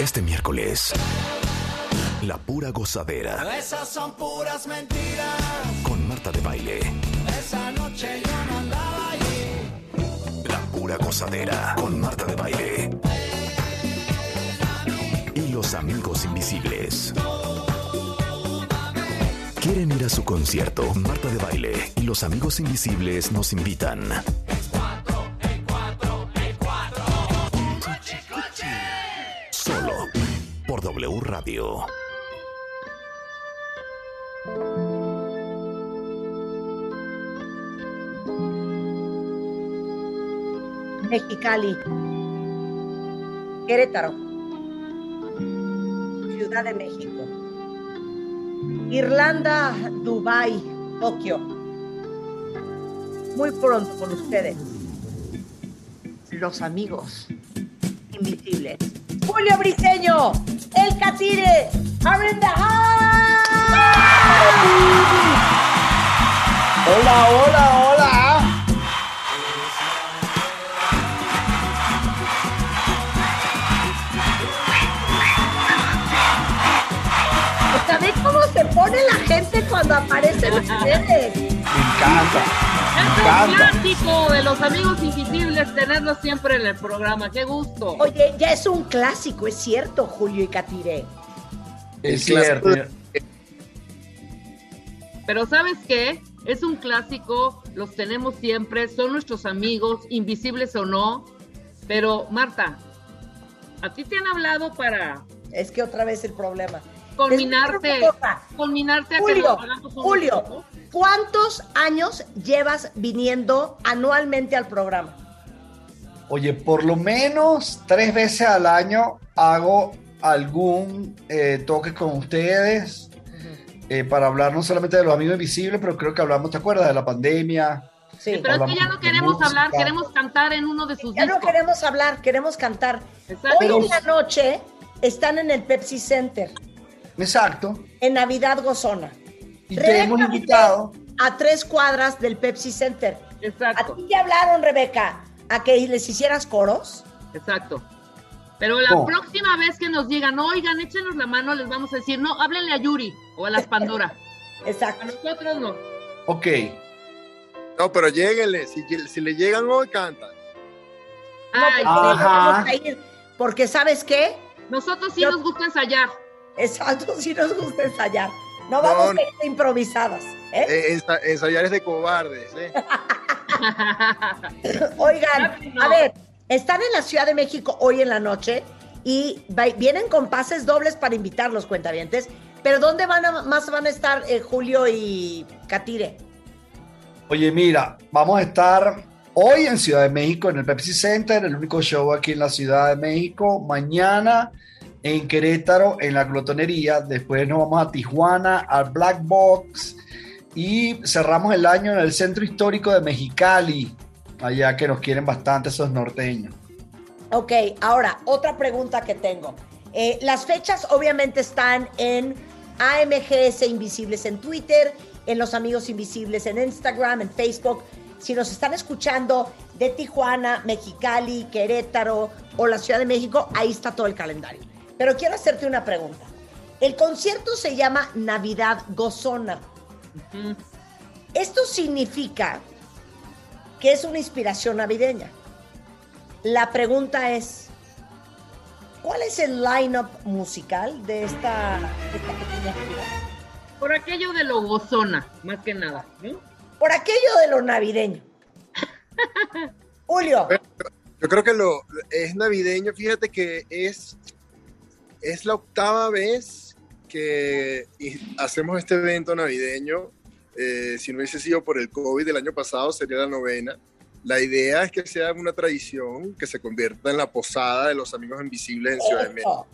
Este miércoles, la pura gozadera Esas son puras mentiras. con Marta de Baile. Esa noche yo no andaba allí. La pura gozadera con Marta de Baile. Y los amigos invisibles. ¿Quieren ir a su concierto? Marta de Baile y los amigos invisibles nos invitan. Mexicali, Querétaro, Ciudad de México, Irlanda, Dubai, Tokio. Muy pronto con ustedes, los amigos invisibles. Julio Briseño, El Catire, are in the house. Hola, hola, hola. ¿Sabes cómo se pone la gente cuando aparecen ustedes? Me encanta. Es un clásico de los amigos invisibles tenerlos siempre en el programa. Qué gusto. Oye, ya es un clásico, es cierto, Julio y Catire. Es cierto. Pero ¿sabes qué? Es un clásico, los tenemos siempre, son nuestros amigos, invisibles o no. Pero Marta, a ti te han hablado para Es que otra vez el problema. Culminarte, culminarte a Julio, Julio. ¿cuántos años llevas viniendo anualmente al programa? Oye, por lo menos tres veces al año hago algún eh, toque con ustedes eh, para hablar no solamente de los amigos invisibles, pero creo que hablamos, ¿te acuerdas? De la pandemia. Sí. Pero es que ya no queremos música. hablar, queremos cantar en uno de sus Ya no discos. queremos hablar, queremos cantar. Exacto. Hoy en la noche están en el Pepsi Center, Exacto. en Navidad Gozona. Y te hemos Rebeca invitado. A tres cuadras del Pepsi Center. ¿A Exacto, ti te hablaron, Rebeca, a que les hicieras coros? exacto. Pero la No. próxima vez que nos digan, oigan, échenos la mano, les vamos a decir, no, háblenle a Yuri o a las Pandora. A Exacto. nosotros no. Ok. No, pero lléguenle. Si, si le llegan hoy, cantan. Ay, No, Ajá. vamos a ir, Porque, ¿sabes qué? nosotros sí Yo- nos gusta ensayar. Exacto, si nos gusta ensayar. No vamos No, a ir de improvisadas. ¿eh? Eh, ensa- ensayar es de cobardes. ¿eh? Oigan, a ver, están en la Ciudad de México hoy en la noche y vienen con pases dobles para invitarlos, cuentavientes. Pero ¿dónde van a- más van a estar eh, Julio y Catire? Oye, mira, vamos a estar hoy en Ciudad de México, en el Pepsi Center, el único show aquí en la Ciudad de México. Mañana en Querétaro, en la glotonería. Después nos vamos a Tijuana, al Black Box. Y cerramos el año en el Centro Histórico de Mexicali, allá que nos quieren bastante esos norteños. Ok, ahora, otra pregunta que tengo. Eh, las fechas obviamente están en AMGS Invisibles en Twitter, en Los Amigos Invisibles en Instagram, en Facebook. Si nos están escuchando de Tijuana, Mexicali, Querétaro o la Ciudad de México, ahí está todo el calendario. Pero quiero hacerte una pregunta. El concierto se llama Navidad Gozona. Esto significa que es una inspiración navideña. La pregunta es, ¿cuál es el line-up musical de esta, de esta pequeña gira? Por aquello de lo gozona, más que nada. ¿no? Por aquello de lo navideño. Julio, Yo creo que lo es navideño. Fíjate que es, es la octava vez que hacemos este evento navideño. Eh, si no hubiese sido por el COVID del año pasado, sería la novena. La idea es que sea una tradición que se convierta en la posada de los amigos invisibles en Ciudad de México.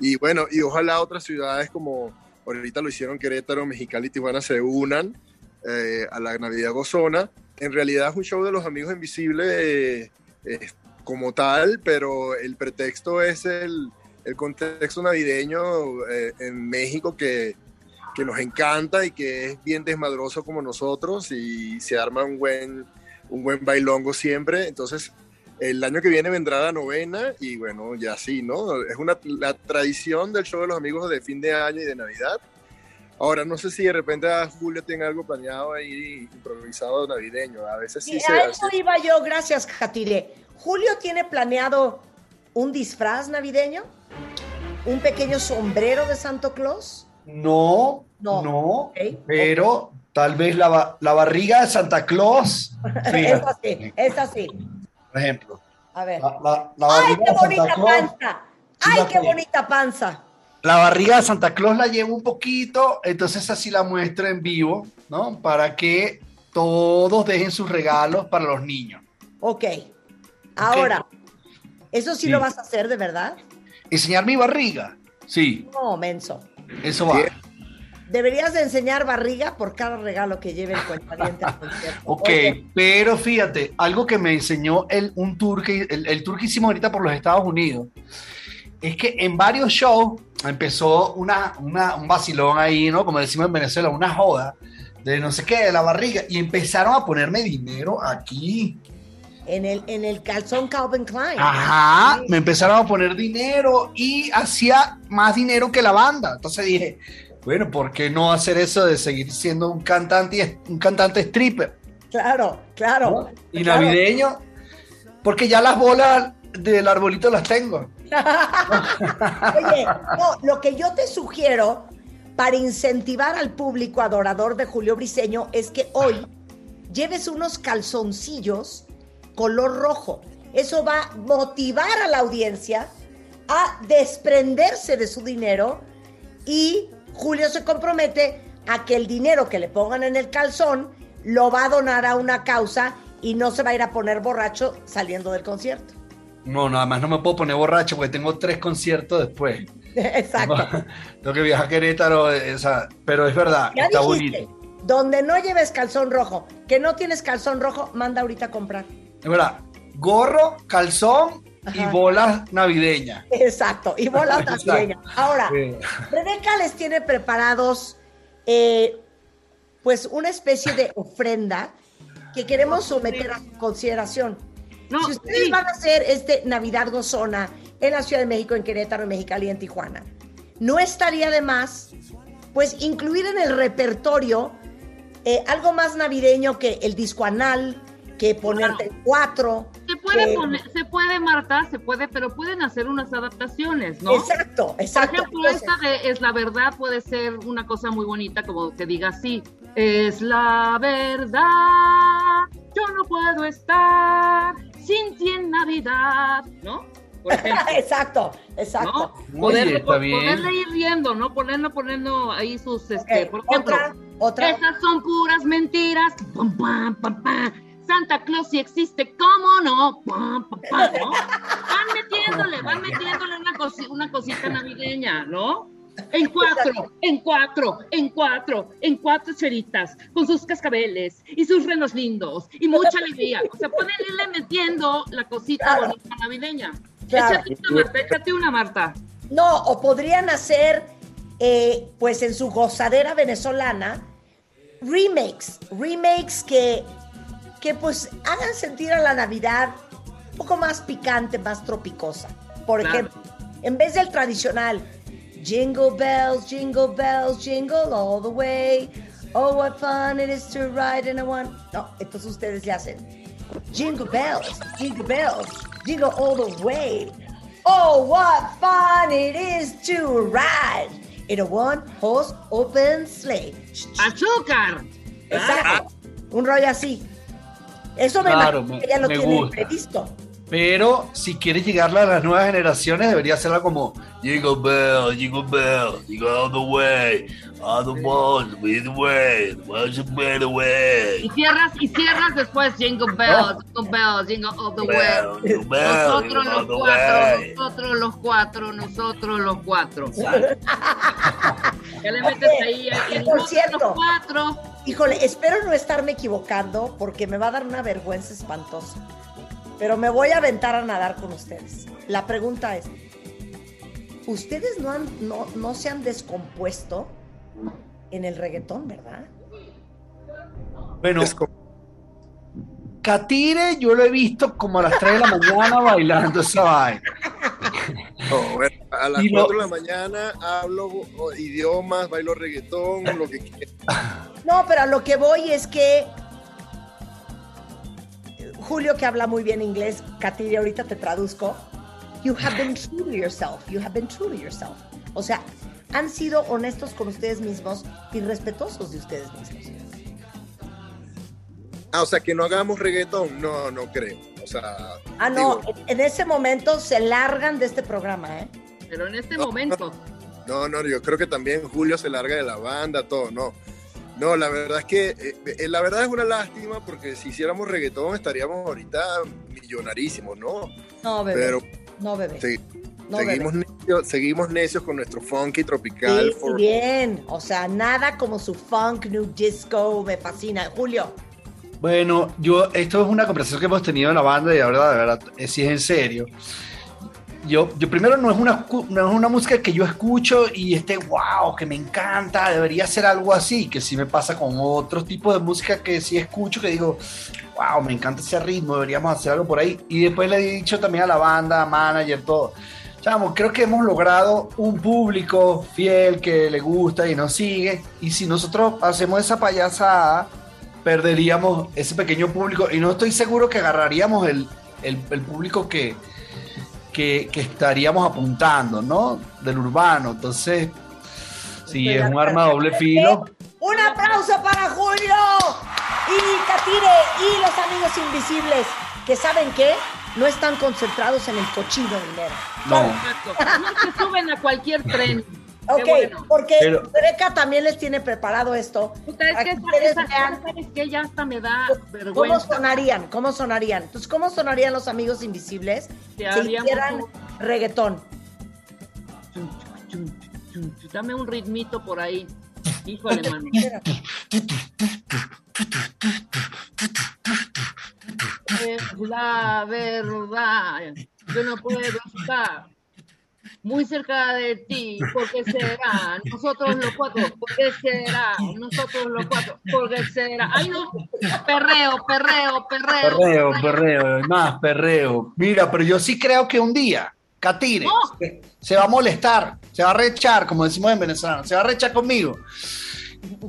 Y bueno, y ojalá otras ciudades como ahorita lo hicieron Querétaro, Mexicali y Tijuana se unan eh, a la Navidad Gozona. En realidad es un show de los amigos invisibles eh, como tal, pero el pretexto es el, el contexto navideño eh, en México que, que nos encanta y que es bien desmadroso como nosotros y se arma un buen, un buen bailongo siempre. Entonces, El año que viene vendrá la novena y bueno, ya sí, ¿no? Es una, la tradición del show de los amigos de fin de año y de Navidad. Ahora, no sé si de repente a Julio tenga algo planeado ahí, improvisado navideño. A veces sí Y se a hace. eso iba yo, gracias, Jatire. ¿Julio tiene planeado un disfraz navideño? ¿Un pequeño sombrero de Santo Claus? No, No. no, pero tal vez la, la barriga de Santa Claus, Es así, es así. por ejemplo. A ver. La, la- la ¡Ay, qué Santa bonita Claus, panza! ¡Ay, qué bonita panza! la barriga de Santa Claus la llevo un poquito, entonces así la muestro en vivo, ¿no? Para que todos dejen sus regalos para los niños. Ok. Ahora, ¿eso sí, Sí. lo vas a hacer de verdad? Enseñar mi barriga, sí, No, menso. eso va. Sí. Deberías de enseñar barriga por cada regalo que lleve el cuentadiente al concierto. Ok, Oye, pero fíjate, algo que me enseñó el, un tour que, el, el tour que hicimos ahorita por los Estados Unidos, es que en varios shows empezó una, una- un vacilón ahí, ¿no? Como decimos en Venezuela, una joda de no sé qué, de la barriga, y empezaron a ponerme dinero aquí. En el, en el calzón Calvin Klein. Ajá, me empezaron a poner dinero y hacía más dinero que la banda. Entonces dije, bueno, ¿por qué no hacer eso de seguir siendo un cantante, un cantante stripper? Claro, claro. ¿no? Y Claro. navideño, porque ya las bolas del arbolito las tengo. Oye, no, lo que yo te sugiero para incentivar al público adorador de Julio Briseño es que hoy lleves unos calzoncillos color rojo. Eso va a motivar a la audiencia a desprenderse de su dinero y Julio se compromete a que el dinero que le pongan en el calzón lo va a donar a una causa y no se va a ir a poner borracho saliendo del concierto. No, nada más no me puedo poner borracho porque tengo tres conciertos después. Exacto. Tengo que viajar a Querétaro, eh, o sea, pero es verdad, Ya está dijiste, bonito. donde no lleves calzón rojo, que no tienes calzón rojo, manda ahorita a comprar. Es verdad, gorro, calzón y bolas navideñas. Exacto, y bolas Exacto. navideñas. Ahora, Sí. Rebeca les tiene preparados, eh, pues, una especie de ofrenda que queremos someter a consideración. No, si ustedes sí. van a hacer este Navidad Gozona en la Ciudad de México, en Querétaro, en Mexicali en Tijuana, no estaría de más, pues, incluir en el repertorio eh, algo más navideño que el disco anal, que ponerte cuatro. Se puede que- poner, se puede, Marta, se puede, pero pueden hacer unas adaptaciones, ¿no? Exacto, Por exacto. ejemplo, Entonces, esta de Es la verdad puede ser una cosa muy bonita, como que diga así, es la verdad, yo no puedo estar sin ti en Navidad, ¿no? Por ejemplo, exacto, exacto. ¿no? Poderle, está bien. poderle ir riendo, ¿no? Ponerlo, poniendo ahí sus, este, por ejemplo, otra, otra. esas son puras mentiras, pam, pam, pam, pam. Santa Claus sí existe, ¿cómo no? Pam, pam, pam, ¿no? Van metiéndole, van metiéndole una, cosi- una cosita navideña, ¿no? En cuatro, en cuatro, en cuatro, en cuatro cheritas, con sus cascabeles y sus renos lindos y mucha alegría. O sea, pueden irle metiendo la cosita Claro. bonita navideña. Claro. Échate una, Marta, échate una, Marta. No, o podrían hacer, eh, pues en su gozadera venezolana, remakes, remakes que, que pues hagan sentir a la Navidad un poco más picante, más tropicosa. Por Claro. ejemplo, en vez del tradicional, jingle bells, jingle bells, jingle all the way. Oh, what fun it is to ride in a one. No, entonces ustedes le hacen jingle bells, jingle bells, jingle all the way. Oh, what fun it is to ride in a one horse open sleigh. ¡Azúcar! Exacto. Un rollo así. Eso me Claro, imagino me- que ya lo tienen gusta. previsto. Pero si quieres llegarle a las nuevas generaciones, debería hacerla como Jingle Bell, Jingle Bell, Jingle all the way, all the balls, with the way, the better Y way. cierras, y cierras después Jingle Bells, Jingle Bells, Jingle All the Bell, Way. Bell, Nosotros los cuatro, nosotros los cuatro, nosotros los cuatro. Ya le metes ahí, Por nosotros cierto. los cuatro. Híjole, espero no estarme equivocando porque me va a dar una vergüenza espantosa. Pero me voy a aventar a nadar con ustedes. La pregunta es, ¿ustedes no, han, no, no se han descompuesto en el reggaetón, verdad? Bueno, Catire, yo lo he visto como a las 3 de la mañana bailando esa vaina. No, bueno, a las Y lo- 4 de la mañana hablo idiomas, bailo reggaetón, lo que quiera. No, pero a lo que voy es que Julio, que habla muy bien inglés, Katiri, ahorita te traduzco. You have been true to yourself. You have been true to yourself. O sea, han sido honestos con ustedes mismos y respetuosos de ustedes mismos. Ah, o sea, que no hagamos reggaetón, no, no creo. O sea, Ah, no, digo, en ese momento se largan de este programa, ¿eh? Pero en este No, momento, no, no, yo creo que también Julio se larga de la banda, todo, no. No, la verdad es que, eh, la verdad es una lástima porque si hiciéramos reggaetón estaríamos ahorita millonarísimos, ¿no? No, bebé. Pero no, bebé. se- no, seguimos, bebé. necios, seguimos necios con nuestro funky tropical. Sí, for- bien. O sea, nada como su funk, new disco, me fascina. Julio, Bueno, yo, esto es una conversación que hemos tenido en la banda y la verdad, de verdad, eh, si es en serio. Yo, yo primero no es, una, no es una música que yo escucho y esté, wow, que me encanta, debería ser algo así, que sí me pasa con otros tipos de música que sí escucho, que digo, wow, me encanta ese ritmo, deberíamos hacer algo por ahí. Y después le he dicho también a la banda, manager, todo. Creo que hemos logrado un público fiel que le gusta y nos sigue. Y si nosotros hacemos esa payasada, perderíamos ese pequeño público y no estoy seguro que agarraríamos el, el- el público que, que, que estaríamos apuntando, ¿no? Del urbano. Entonces, si Estoy es un arma de doble filo, un aplauso para Julio y Katire y los amigos invisibles, que saben qué, no están concentrados en el cochino dinero. no. No se suben a cualquier tren. Ok, Qué bueno. porque Pero- Greca también les tiene preparado esto. Puta, es para que que esa- ustedes esa- vean ¿sabes qué? Ya hasta me da ¿Cómo vergüenza. sonarían? ¿Cómo sonarían? Entonces, ¿cómo sonarían los amigos invisibles Que si hicieran un- reggaetón? Chum, chum, chum, chum. Dame un ritmito por ahí. Híjole, mano. Es la verdad. Yo no puedo estar muy cerca de ti. ¿Por qué será? Nosotros los cuatro. ¿Por qué será? Nosotros los cuatro. ¿Por qué será? Ay, no. Perreo, perreo, perreo. Perreo, perreo, más perreo. Mira, pero yo sí creo que un día, Catire, se, se va a molestar, se va a rechar, como decimos en venezolano, se va a rechar conmigo.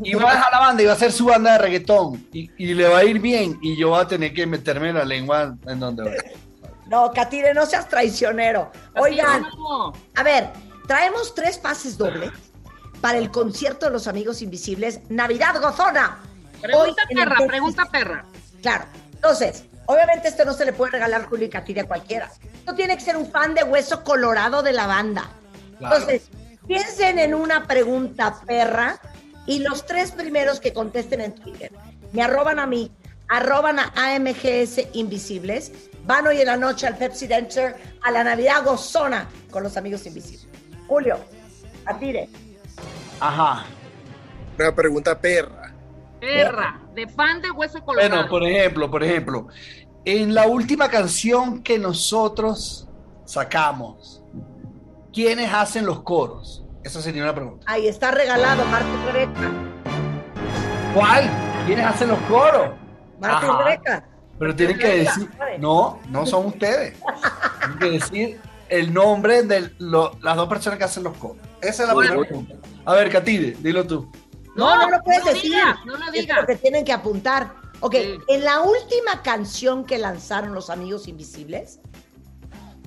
Y va a dejar la banda y va a hacer su banda de reggaetón. Y, y le va a ir bien. Y yo voy a tener que meterme la lengua en donde va. No, Katire, no seas traicionero. Oigan, No, a ver, traemos tres pases dobles para el concierto de los amigos invisibles, Navidad Gozona. Pregunta Hoy en el perra, pregunta perra. Claro. Entonces, obviamente esto no se le puede regalar Julio y Katire a cualquiera. Esto tiene que ser un fan de hueso colorado de la banda. Claro. Entonces, piensen en una pregunta perra y los tres primeros que contesten en Twitter me arroban a mí, arroban a AMGS Invisibles, van hoy en la noche al Pepsi Center a la Navidad Gozona con los amigos invisibles. Julio, Katire. Ajá. Una pregunta perra. Perra, de fan de hueso colorado. Bueno, por ejemplo, por ejemplo, en la última canción que nosotros sacamos, ¿quiénes hacen los coros? Esa sería una pregunta. Ahí está regalado Martín Greca. ¿Cuál? ¿Quiénes hacen los coros? Martín. Greca. Pero tienen que decir, no, no son ustedes. Tienen que decir el nombre de lo- las dos personas que hacen los coros. Esa es la Bueno. primera pregunta. A ver, Katire, dilo tú. No, no, lo puedes no decir. no lo Es digas. lo que tienen que apuntar. Ok, Sí. en la última canción que lanzaron los Amigos Invisibles,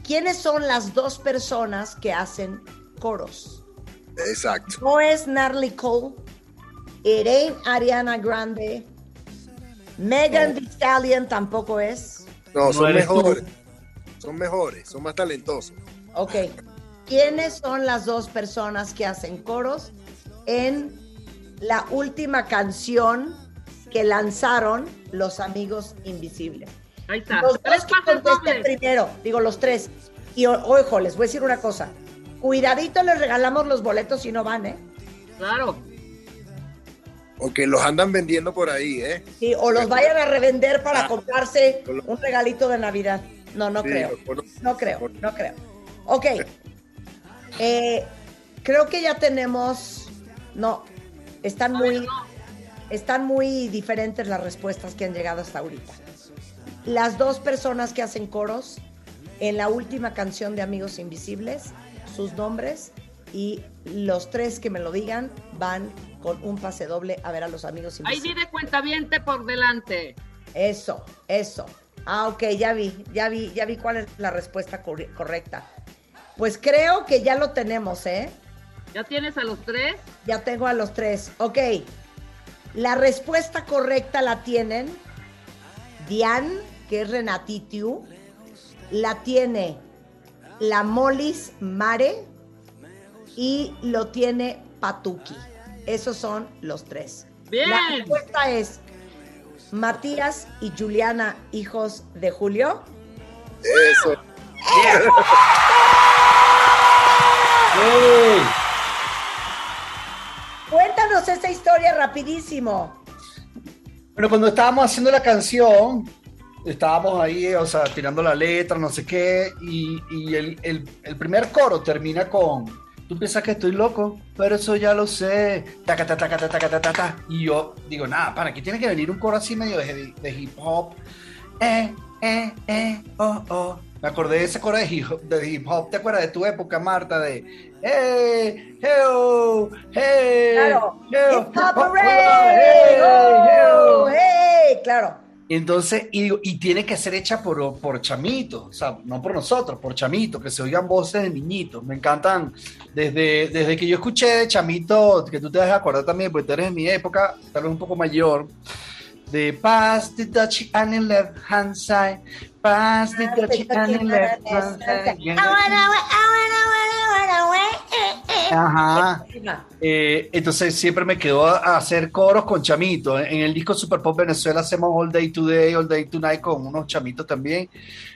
¿quiénes son las dos personas que hacen coros? Exacto. No es Natalie Cole, it ain't Ariana Grande, Megan Thee Stallion tampoco es. No, No son mejores. Son mejores, son más talentosos. Ok, ¿quiénes son las dos personas que hacen coros en la última canción que lanzaron los Amigos Invisibles? Ahí está. Los Tres dos que primero, digo los tres. Y ojo, les voy a decir una cosa. Cuidadito, les regalamos los boletos y no van, ¿eh? Claro. O que los andan vendiendo por ahí, ¿eh? Sí, o los vayan a revender para Ah. comprarse un regalito de Navidad. No, no Sí, creo. No creo, no creo. Ok. Eh, creo que ya tenemos. No, están muy, están muy diferentes las respuestas que han llegado hasta ahorita. las dos personas que hacen coros en la última canción de Amigos Invisibles, sus nombres y los tres que me lo digan van con un pase doble a ver a los Amigos Ahí Invisibles. viene cuentaviente por delante. Eso, eso. Ah, ok, ya vi, ya vi, ya vi cuál es la respuesta corre- correcta. Pues creo que ya lo tenemos, ¿eh? ¿Ya tienes a los tres? Ya tengo a los tres. Ok. La respuesta correcta la tienen Diane, que es Renatitiu. La tiene la Molis Mare. Y lo tiene Patuki. Esos son los tres. Bien. La respuesta es Matías y Juliana, hijos de Julio. Eso. ¡Ey! Cuéntanos esa historia rapidísimo. Bueno, cuando estábamos haciendo la canción, estábamos ahí, o sea, tirando la letra, no sé qué, y, y el, el- el primer coro termina con, tú piensas que estoy loco, pero eso ya lo sé, taca, taca, taca, taca, taca, taca, y yo digo, nada, para aquí tiene que venir un coro así medio de, de hip hop, eh, eh, eh, oh, oh. Me acordé de ese coro de hip, hop, de hip hop, ¿te acuerdas de tu época, Marta? De, hey, hey, oh, hey, Claro. hey, oh, Hooray. hey, Oh, hey, hey, claro. Entonces, y, digo, y tiene que ser hecha por, por chamitos, o sea, no por nosotros, por chamitos, que se oigan voces de niñitos. Me encantan. Desde, desde que yo escuché de chamito, que tú te vas a acordar también, porque tú eres de mi época, tal vez un poco mayor, de Pass the Dutch and the left hand side, Pass the Dutch and the left hand side. Ajá. Eh, entonces siempre me quedó a, hacer coros con chamitos. En el disco Super Pop Venezuela hacemos All Day Today, All Day Tonight con unos chamitos también.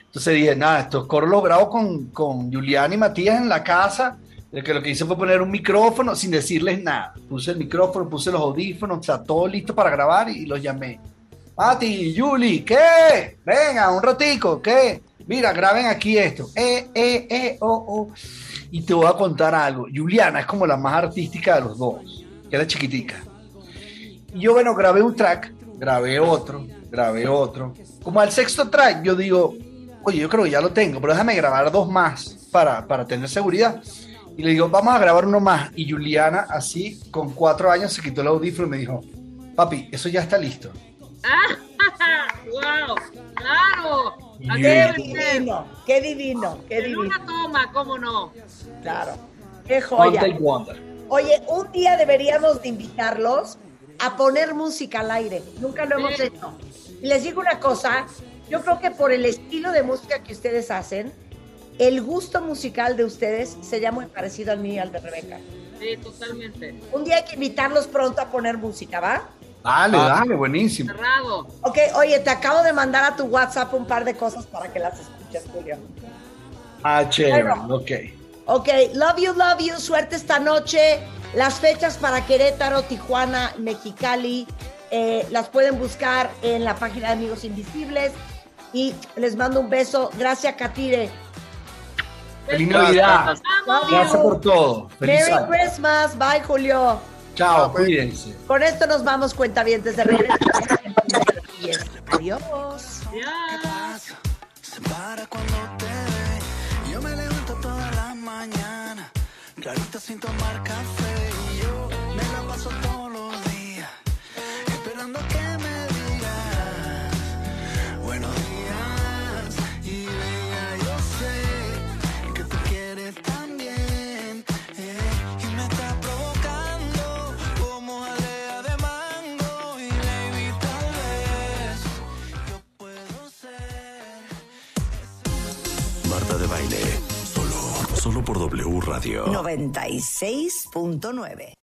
Entonces dije, nada, estos coros los grabo con, con Julián y Matías en la casa. Que lo que hice fue poner un micrófono sin decirles nada. Puse el micrófono, puse los audífonos, o sea, todo listo para grabar y los llamé. Mati, Juli, ¿qué? Venga, un ratico, ¿qué? Mira, graben aquí esto. Eh. Y te voy a contar algo. Juliana es como la más artística de los dos, era chiquitica. Y yo, bueno, grabé un track, grabé otro, grabé otro. Como al sexto track, yo digo, oye, yo creo que ya lo tengo, pero déjame grabar dos más para, para tener seguridad. Y le digo, vamos a grabar uno más. Y Juliana, así, con cuatro años, se quitó el audífono y me dijo, papi, eso ya está listo. ¡Wow! ¡Claro! Qué divino, qué divino, qué En divino. una toma, ¿cómo no? Claro. Qué joya. Oye, un día deberíamos de invitarlos a poner música al aire. Nunca lo hemos Sí. hecho. Y les digo una cosa, yo creo que por el estilo de música que ustedes hacen, el gusto musical de ustedes sería muy parecido al mío y al de Rebeca. Sí, totalmente. Un día hay que invitarlos pronto a poner música, ¿va? Dale, Ah. dale, buenísimo. Cerrado. Ok, oye, te acabo de mandar a tu WhatsApp un par de cosas para que las escuches, Julio. Ah, chévere, Bueno. ok. Ok, love you, love you. Suerte esta noche. Las fechas para Querétaro, Tijuana, Mexicali, eh, las pueden buscar en la página de Amigos Invisibles. Y les mando un beso. Gracias, Katire. Feliz Navidad. Gracias por todo. Feliz Merry año. Christmas. Bye, Julio. Chao, pues. cuídense. Con esto nos vamos, cuentavientes de regreso. Adiós. Ya. Se para cuando te ve. Yo me levanto todas las mañanas, clarito sin tomar café. W Radio. 96.9.